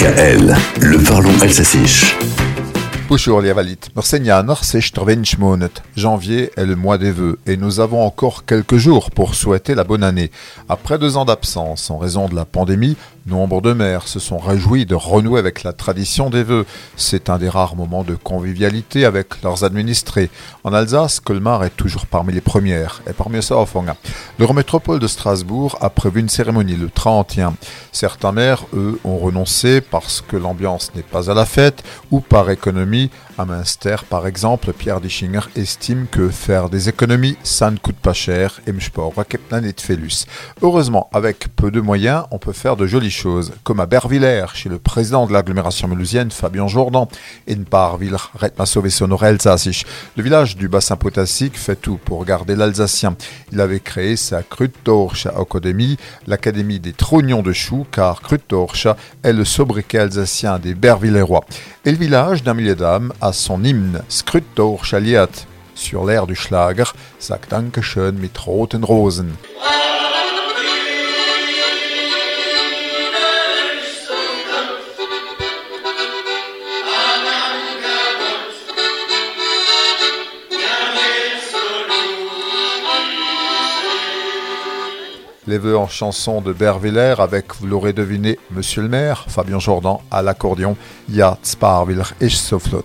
DKL, le parlons alsacien. Bonjour les Valit. Janvier est le mois des vœux et nous avons encore quelques jours pour souhaiter la bonne année. Après deux ans d'absence en raison de la pandémie, nombre de maires se sont réjouis de renouer avec la tradition des vœux. C'est un des rares moments de convivialité avec leurs administrés. En Alsace, Colmar est toujours parmi les premières et parmi ça, L'Eurométropole de Strasbourg a prévu une cérémonie le 31. Certains maires, eux, ont renoncé parce que l'ambiance n'est pas à la fête ou par économie à Münster, par exemple, Pierre Dischinger estime que faire des économies, ça ne coûte pas cher et. Heureusement, avec peu de moyens, on peut faire de choses, comme à Bervillers, chez le président de l'agglomération melusienne, Fabien Jourdan, et Parville, Le village du bassin potassique fait tout pour garder l'Alsacien. Il avait créé sa Kruttorscha Academy, l'académie des trognons de choux, car Kruttorscha est le sobriquet alsacien des Bervillérois. Et le village d'un millier d'âmes a son hymne Skruttor Chaliat sur l'air du Schlager, sagt Dankeschön mit roten Rosen. Les vœux en chanson de Berviller avec, vous l'aurez deviné, Monsieur le maire, Fabien Jourdan à l'accordion, Yat Sparviller et Soflot.